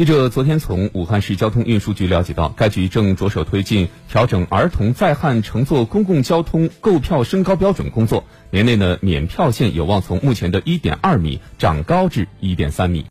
记者昨天从武汉市交通运输局了解到，该局正着手推进调整儿童在汉乘坐公共交通购票身高标准工作，年内呢免票线有望从目前的一点二米长高至一点三米。